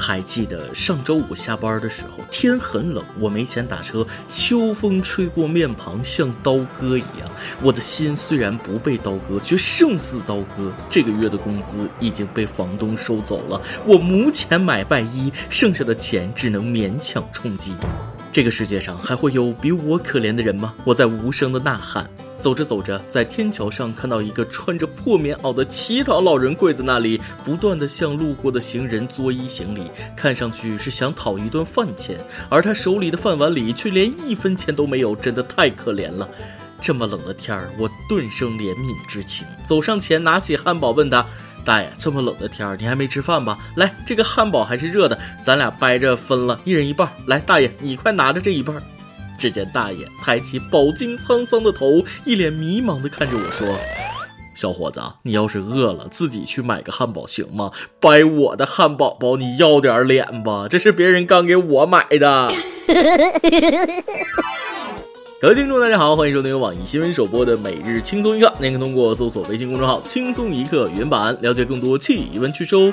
还记得上周五下班的时候，天很冷，我没钱打车，秋风吹过面庞，像刀割一样。我的心虽然不被刀割，却胜似刀割。这个月的工资已经被房东收走了，我无钱买外衣，剩下的钱只能勉强充饥。这个世界上还会有比我可怜的人吗？我在无声的呐喊。走着走着，在天桥上看到一个穿着破棉袄的乞讨老人跪在那里，不断的向路过的行人作揖行礼，看上去是想讨一顿饭钱，而他手里的饭碗里却连一分钱都没有，真的太可怜了。这么冷的天儿，我顿生怜悯之情，走上前拿起汉堡问他。大爷，这么冷的天儿，你还没吃饭吧？来，这个汉堡还是热的，咱俩掰着分了，一人一半。来，大爷，你快拿着这一半。只见大爷抬起饱经沧桑的头，一脸迷茫地看着我说：“小伙子，你要是饿了，自己去买个汉堡行吗？掰我的汉堡包，你要点脸吧，这是别人刚给我买的。”各位听众，大家好，欢迎收听由网易新闻首播的《每日轻松一刻》，您可通过搜索微信公众号“轻松一刻”原版了解更多气温趣事哦。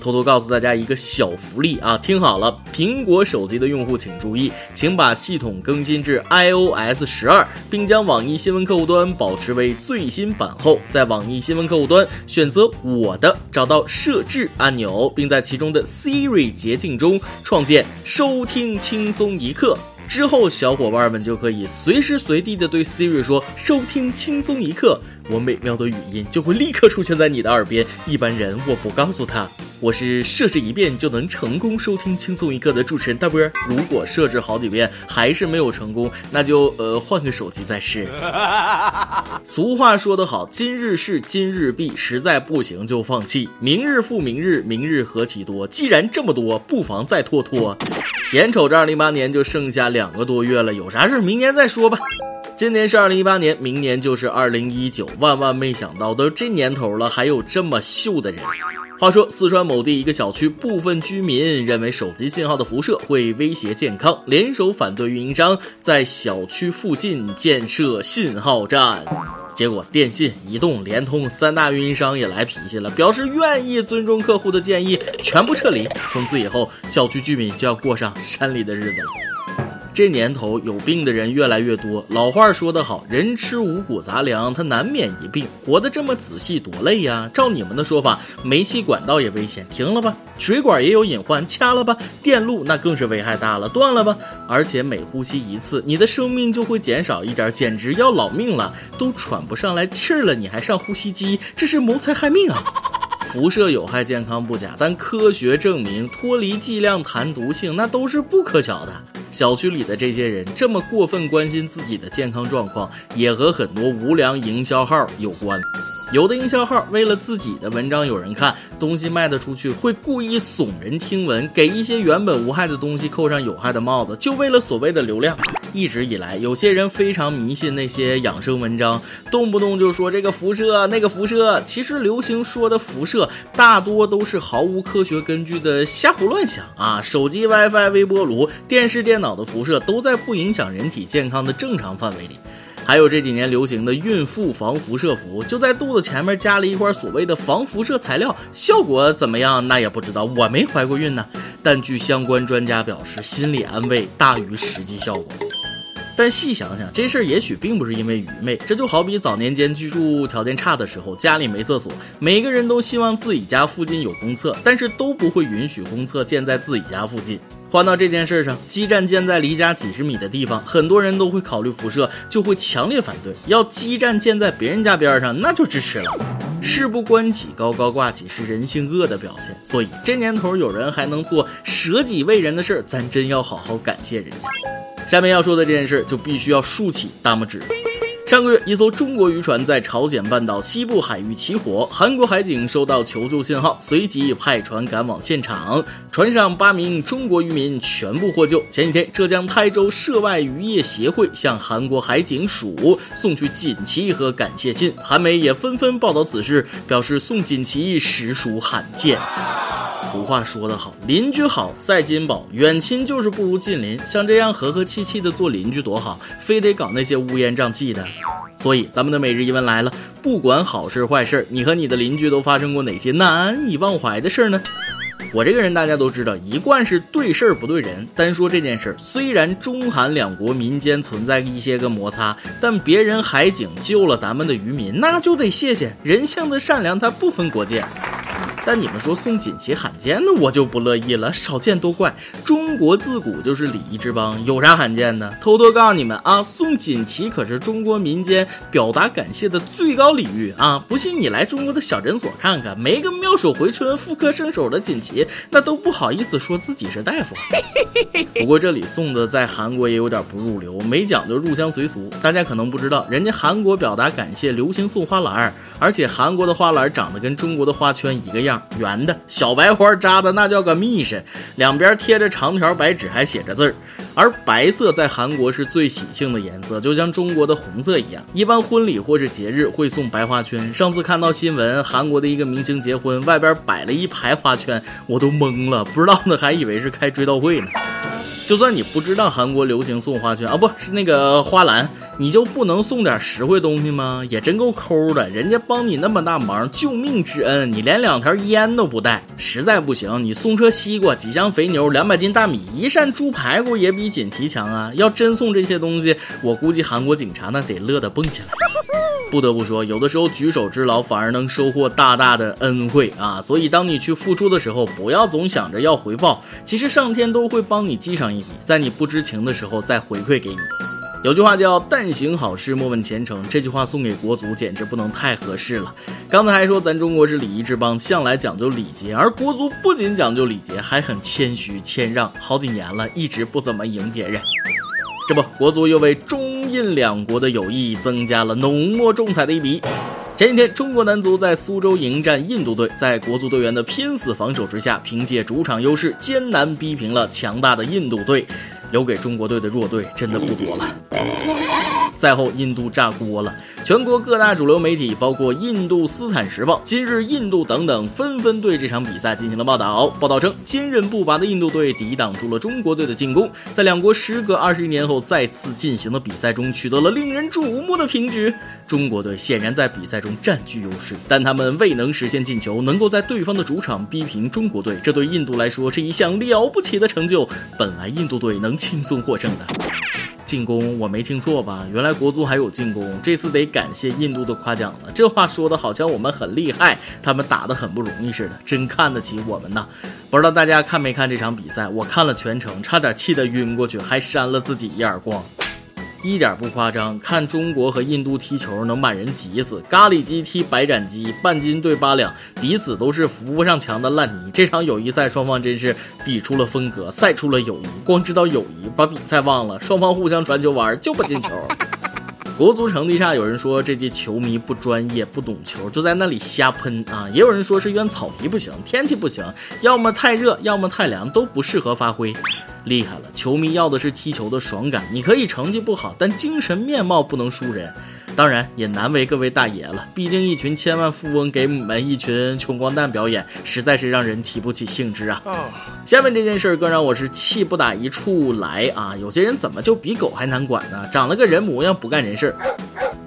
偷偷告诉大家一个小福利啊，听好了，苹果手机的用户请注意，请把系统更新至 iOS 十二，并将网易新闻客户端保持为最新版后，在网易新闻客户端选择“我的”，找到设置按钮，并在其中的 Siri 捷径中创建“收听轻松一刻”。之后，小伙伴们就可以随时随地的对 Siri 说“收听轻松一刻”，我美妙的语音就会立刻出现在你的耳边。一般人我不告诉他。我是设置一遍就能成功收听轻松一刻的主持人大波。如果设置好几遍还是没有成功，那就呃换个手机再试。俗话说得好，今日事今日毕，实在不行就放弃。明日复明日，明日何其多。既然这么多，不妨再拖拖。眼瞅着二零一八年就剩下两个多月了，有啥事明年再说吧。今年是二零一八年，明年就是二零一九。万万没想到，都这年头了，还有这么秀的人。话说，四川某地一个小区部分居民认为手机信号的辐射会威胁健康，联手反对运营商在小区附近建设信号站。结果，电信、移动、联通三大运营商也来脾气了，表示愿意尊重客户的建议，全部撤离。从此以后，小区居民就要过上山里的日子了。这年头有病的人越来越多，老话说得好，人吃五谷杂粮，他难免一病。活得这么仔细多累呀！照你们的说法，煤气管道也危险，停了吧；水管也有隐患，掐了吧；电路那更是危害大了，断了吧。而且每呼吸一次，你的生命就会减少一点，简直要老命了，都喘不上来气儿了，你还上呼吸机，这是谋财害命啊！辐射有害健康不假，但科学证明脱离剂量谈毒性，那都是不可巧的。小区里的这些人这么过分关心自己的健康状况，也和很多无良营销号有关。有的营销号为了自己的文章有人看，东西卖得出去，会故意耸人听闻，给一些原本无害的东西扣上有害的帽子，就为了所谓的流量。一直以来，有些人非常迷信那些养生文章，动不动就说这个辐射那个辐射。其实流行说的辐射，大多都是毫无科学根据的瞎胡乱想啊！手机 WiFi、微波炉、电视、电脑的辐射都在不影响人体健康的正常范围里。还有这几年流行的孕妇防辐射服，就在肚子前面加了一块所谓的防辐射材料，效果怎么样？那也不知道，我没怀过孕呢。但据相关专家表示，心理安慰大于实际效果。但细想想，这事儿也许并不是因为愚昧，这就好比早年间居住条件差的时候，家里没厕所，每个人都希望自己家附近有公厕，但是都不会允许公厕建在自己家附近。换到这件事上，基站建在离家几十米的地方，很多人都会考虑辐射，就会强烈反对；要基站建在别人家边上，那就支持了。事不关己，高高挂起是人性恶的表现。所以这年头有人还能做舍己为人的事儿，咱真要好好感谢人家。下面要说的这件事，就必须要竖起大拇指。上个月，一艘中国渔船在朝鲜半岛西部海域起火，韩国海警收到求救信号，随即派船赶往现场。船上八名中国渔民全部获救。前几天，浙江台州涉外渔业协会向韩国海警署送去锦旗和感谢信，韩媒也纷纷报道此事，表示送锦旗实属罕见。俗话说得好，邻居好赛金宝，远亲就是不如近邻。像这样和和气气的做邻居多好，非得搞那些乌烟瘴气的。所以咱们的每日一问来了，不管好事坏事，你和你的邻居都发生过哪些难以忘怀的事呢？我这个人大家都知道，一贯是对事儿不对人。单说这件事儿，虽然中韩两国民间存在一些个摩擦，但别人海警救了咱们的渔民，那就得谢谢。人性的善良，它不分国界。但你们说送锦旗罕见，那我就不乐意了。少见多怪，中国自古就是礼仪之邦，有啥罕见的？偷偷告诉你们啊，送锦旗可是中国民间表达感谢的最高礼遇啊！不信你来中国的小诊所看看，没个妙手回春、妇科圣手的锦旗，那都不好意思说自己是大夫。不过这里送的在韩国也有点不入流，没讲究入乡随俗。大家可能不知道，人家韩国表达感谢流行送花篮，而且韩国的花篮长得跟中国的花圈一个样。圆的小白花扎的那叫个密实，两边贴着长条白纸，还写着字儿。而白色在韩国是最喜庆的颜色，就像中国的红色一样。一般婚礼或是节日会送白花圈。上次看到新闻，韩国的一个明星结婚，外边摆了一排花圈，我都懵了，不知道的还以为是开追悼会呢。就算你不知道韩国流行送花圈啊，不是那个花篮。你就不能送点实惠东西吗？也真够抠的，人家帮你那么大忙，救命之恩，你连两条烟都不带，实在不行，你送车西瓜、几箱肥牛、两百斤大米、一扇猪排骨也比锦旗强啊！要真送这些东西，我估计韩国警察那得乐得蹦起来。不得不说，有的时候举手之劳反而能收获大大的恩惠啊！所以当你去付出的时候，不要总想着要回报，其实上天都会帮你记上一笔，在你不知情的时候再回馈给你。有句话叫“但行好事，莫问前程”，这句话送给国足简直不能太合适了。刚才还说咱中国是礼仪之邦，向来讲究礼节，而国足不仅讲究礼节，还很谦虚谦让，好几年了，一直不怎么赢别人。这不，国足又为中印两国的友谊增加了浓墨重彩的一笔。前几天，中国男足在苏州迎战印度队，在国足队员的拼死防守之下，凭借主场优势，艰难逼平了强大的印度队。留给中国队的弱队真的不多了。赛后，印度炸锅了，全国各大主流媒体，包括《印度斯坦时报》《今日印度》等等，纷纷对这场比赛进行了报道。报道称，坚韧不拔的印度队抵挡住了中国队的进攻，在两国时隔二十一年后再次进行的比赛中，取得了令人瞩目的平局。中国队显然在比赛中占据优势，但他们未能实现进球，能够在对方的主场逼平中国队，这对印度来说是一项了不起的成就。本来印度队能轻松获胜的。进攻我没听错吧？原来国足还有进攻，这次得感谢印度的夸奖了。这话说的好像我们很厉害，他们打得很不容易似的，真看得起我们呐！不知道大家看没看这场比赛？我看了全程，差点气得晕过去，还扇了自己一耳光。一点不夸张，看中国和印度踢球能把人急死。咖喱鸡踢白斩鸡，半斤对八两，彼此都是扶不上墙的烂泥。这场友谊赛，双方真是比出了风格，赛出了友谊。光知道友谊，把比赛忘了。双方互相传球玩，就不进球。国足成绩差，有人说这届球迷不专业、不懂球，就在那里瞎喷啊。也有人说是怨草皮不行，天气不行，要么太热，要么太凉，都不适合发挥。厉害了，球迷要的是踢球的爽感。你可以成绩不好，但精神面貌不能输人。当然也难为各位大爷了，毕竟一群千万富翁给你们一群穷光蛋表演，实在是让人提不起兴致啊。下面这件事更让我是气不打一处来啊！有些人怎么就比狗还难管呢？长了个人模样不干人事。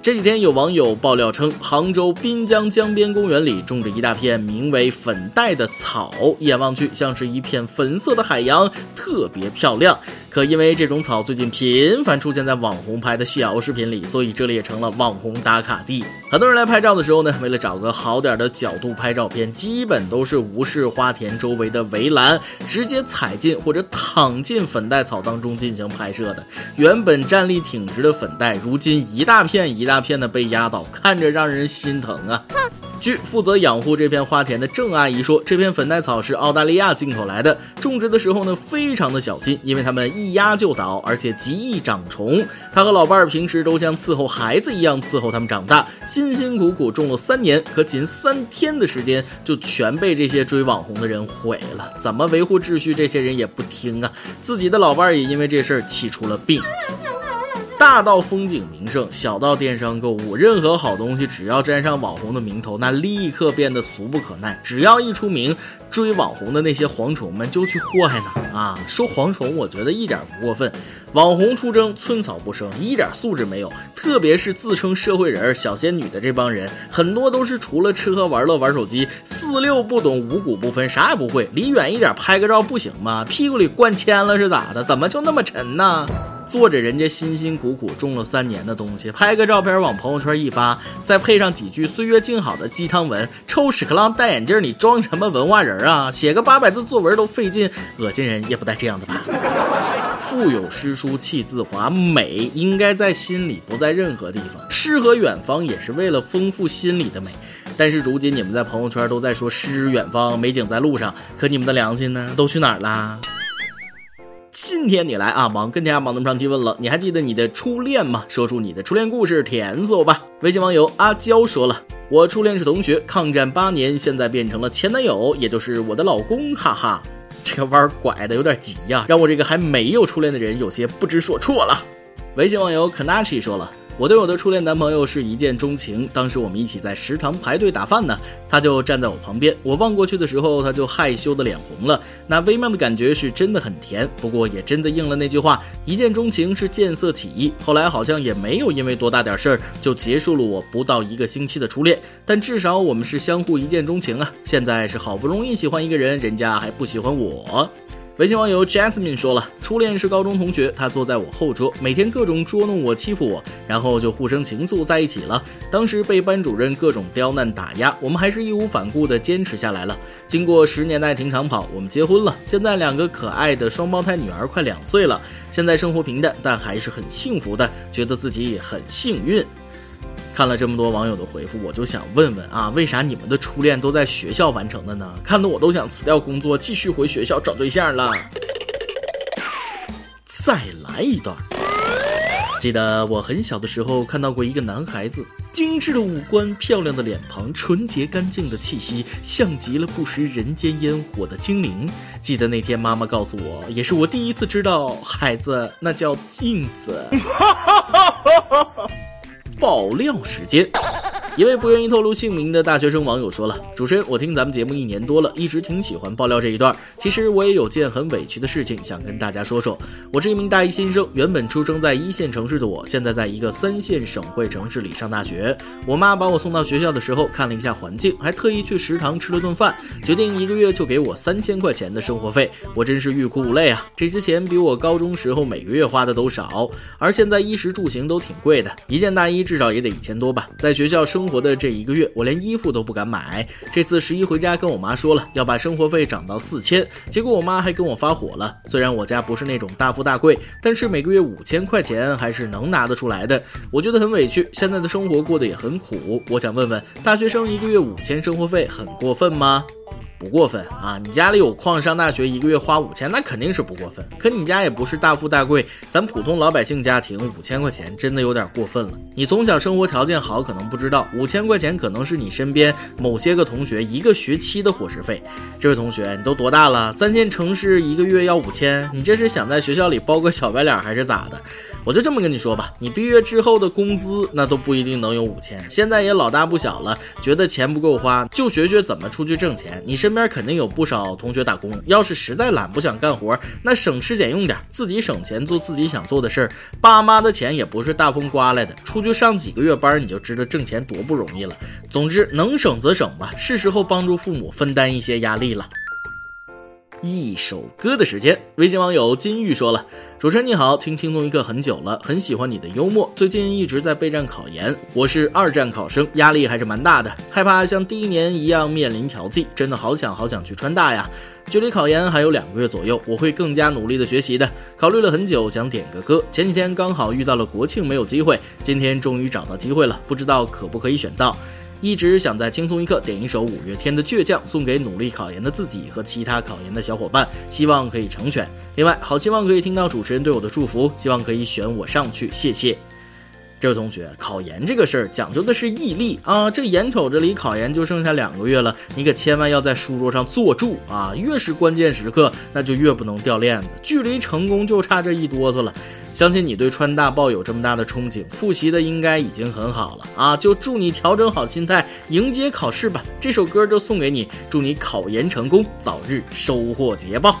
这几天有网友爆料称，杭州滨江江边公园里种着一大片名为粉黛的草，一眼望去像是一片粉色的海洋，特别漂亮。可因为这种草最近频繁出现在网红拍的小视频里，所以这里也成了网红打卡地。很多人来拍照的时候呢，为了找个好点的角度拍照片，基本都是无视花田周围的围栏，直接踩进或者躺进粉黛草当中进行拍摄的。原本站立挺直的粉黛，如今一大片一大片的被压倒，看着让人心疼啊。哼据负责养护这片花田的郑阿姨说，这片粉黛草是澳大利亚进口来的，种植的时候呢非常的小心，因为它们一压就倒，而且极易长虫。她和老伴儿平时都像伺候孩子一样伺候它们长大，辛辛苦苦种了三年，可仅三天的时间就全被这些追网红的人毁了。怎么维护秩序，这些人也不听啊！自己的老伴儿也因为这事儿气出了病。大到风景名胜，小到电商购物，任何好东西只要沾上网红的名头，那立刻变得俗不可耐。只要一出名，追网红的那些蝗虫们就去祸害呢。啊，说蝗虫，我觉得一点不过分。网红出征，寸草不生，一点素质没有。特别是自称社会人、小仙女的这帮人，很多都是除了吃喝玩乐、玩手机，四六不懂，五谷不分，啥也不会。离远一点拍个照不行吗？屁股里灌铅了是咋的？怎么就那么沉呢？做着人家辛辛苦苦种了三年的东西，拍个照片往朋友圈一发，再配上几句岁月静好的鸡汤文，臭屎壳郎戴眼镜，你装什么文化人啊？写个八百字作文都费劲，恶心人也不带这样的吧？腹有诗书气自华，美应该在心里，不在任何地方。诗和远方也是为了丰富心里的美。但是如今你们在朋友圈都在说诗远方，美景在路上，可你们的良心呢？都去哪儿啦？今天你来啊，忙跟天下忙那么上提问了，你还记得你的初恋吗？说出你的初恋故事，甜死我吧！微信网友阿娇说了，我初恋是同学，抗战八年，现在变成了前男友，也就是我的老公，哈哈，这个弯拐的有点急呀，让我这个还没有初恋的人有些不知所措了。微信网友 Kanachi 说了。我对我的初恋男朋友是一见钟情，当时我们一起在食堂排队打饭呢，他就站在我旁边，我望过去的时候，他就害羞的脸红了，那微妙的感觉是真的很甜，不过也真的应了那句话，一见钟情是见色起意，后来好像也没有因为多大点事儿就结束了我不到一个星期的初恋，但至少我们是相互一见钟情啊，现在是好不容易喜欢一个人，人家还不喜欢我。微信网友 Jasmine 说了，初恋是高中同学，他坐在我后桌，每天各种捉弄我、欺负我，然后就互生情愫在一起了。当时被班主任各种刁难打压，我们还是义无反顾地坚持下来了。经过十年的爱情长跑，我们结婚了，现在两个可爱的双胞胎女儿快两岁了。现在生活平淡，但还是很幸福的，觉得自己也很幸运。看了这么多网友的回复，我就想问问啊，为啥你们的初恋都在学校完成的呢？看得我都想辞掉工作，继续回学校找对象了。再来一段。记得我很小的时候看到过一个男孩子，精致的五官，漂亮的脸庞，纯洁干净的气息，像极了不食人间烟火的精灵。记得那天妈妈告诉我，也是我第一次知道，孩子那叫镜子。爆料时间。一位不愿意透露姓名的大学生网友说了：“主持人，我听咱们节目一年多了，一直挺喜欢爆料这一段。其实我也有件很委屈的事情想跟大家说说。我是一名大一新生，原本出生在一线城市的我，现在在一个三线省会城市里上大学。我妈把我送到学校的时候，看了一下环境，还特意去食堂吃了顿饭，决定一个月就给我三千块钱的生活费。我真是欲哭无泪啊！这些钱比我高中时候每个月花的都少，而现在衣食住行都挺贵的，一件大衣至少也得一千多吧。在学校生。”生活的这一个月，我连衣服都不敢买。这次十一回家，跟我妈说了要把生活费涨到四千，结果我妈还跟我发火了。虽然我家不是那种大富大贵，但是每个月五千块钱还是能拿得出来的。我觉得很委屈，现在的生活过得也很苦。我想问问，大学生一个月五千生活费很过分吗？不过分啊！你家里有矿上大学，一个月花五千，那肯定是不过分。可你家也不是大富大贵，咱普通老百姓家庭，五千块钱真的有点过分了。你从小生活条件好，可能不知道，五千块钱可能是你身边某些个同学一个学期的伙食费。这位同学，你都多大了？三线城市一个月要五千，你这是想在学校里包个小白脸还是咋的？我就这么跟你说吧，你毕业之后的工资那都不一定能有五千。现在也老大不小了，觉得钱不够花，就学学怎么出去挣钱。你身边肯定有不少同学打工，要是实在懒不想干活，那省吃俭用点，自己省钱做自己想做的事儿。爸妈的钱也不是大风刮来的，出去上几个月班，你就知道挣钱多不容易了。总之能省则省吧，是时候帮助父母分担一些压力了。一首歌的时间，微信网友金玉说了：“主持人你好，听轻松一刻很久了，很喜欢你的幽默。最近一直在备战考研，我是二战考生，压力还是蛮大的，害怕像第一年一样面临调剂，真的好想好想去川大呀。距离考研还有两个月左右，我会更加努力的学习的。考虑了很久，想点个歌，前几天刚好遇到了国庆没有机会，今天终于找到机会了，不知道可不可以选到。”一直想在轻松一刻点一首五月天的《倔强》，送给努力考研的自己和其他考研的小伙伴，希望可以成全。另外，好希望可以听到主持人对我的祝福，希望可以选我上去，谢谢。这位同学，考研这个事儿讲究的是毅力啊！这眼瞅着离考研就剩下两个月了，你可千万要在书桌上坐住啊！越是关键时刻，那就越不能掉链子，距离成功就差这一哆嗦了。相信你对川大抱有这么大的憧憬，复习的应该已经很好了啊！就祝你调整好心态，迎接考试吧。这首歌就送给你，祝你考研成功，早日收获捷报。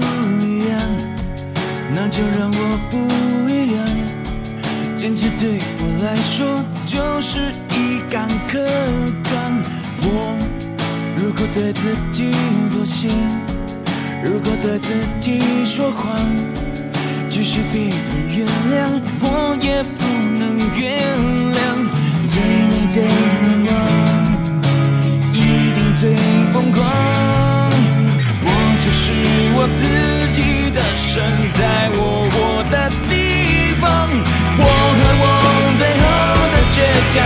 那就让我不一样，坚持对我来说就是一杆刻钢。我如果对自己妥协，如果对自己说谎，即使别人原谅，我也不能原谅。最美的愿望，一定最疯狂。是我自己。的神在我活的地方，我和我最后的倔强，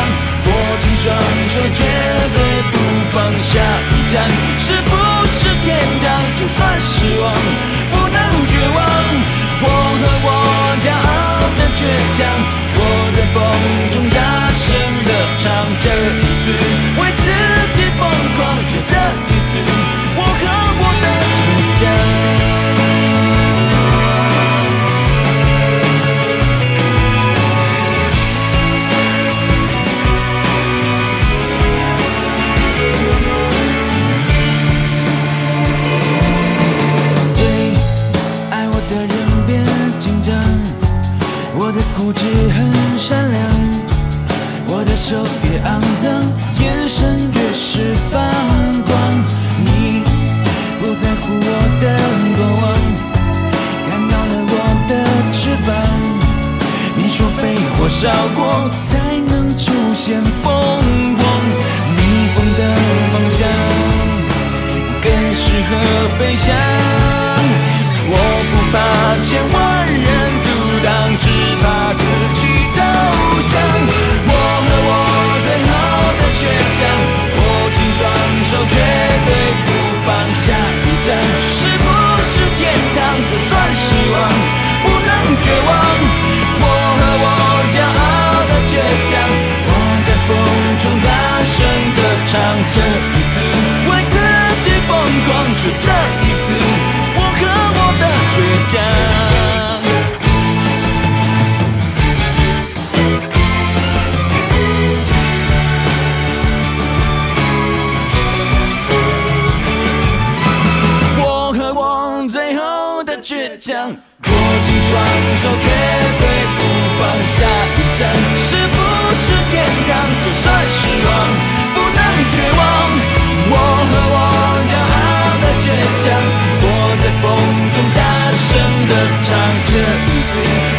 握紧双手绝对不放下。一站是不是天堂？就算失望，不能绝望。我和我骄傲的倔强，我在风中固执很善良，我的手越肮脏，眼神越是放光。你不在乎我的过往，看到了我的翅膀。你说被火烧过才能出现凤凰，逆风的方向更适合飞翔。我不怕千万人只怕自己投降。强握紧双手绝对不放下一站是不是天堂就算失望不能绝望我和我骄傲的倔强我在风中大声的唱这一次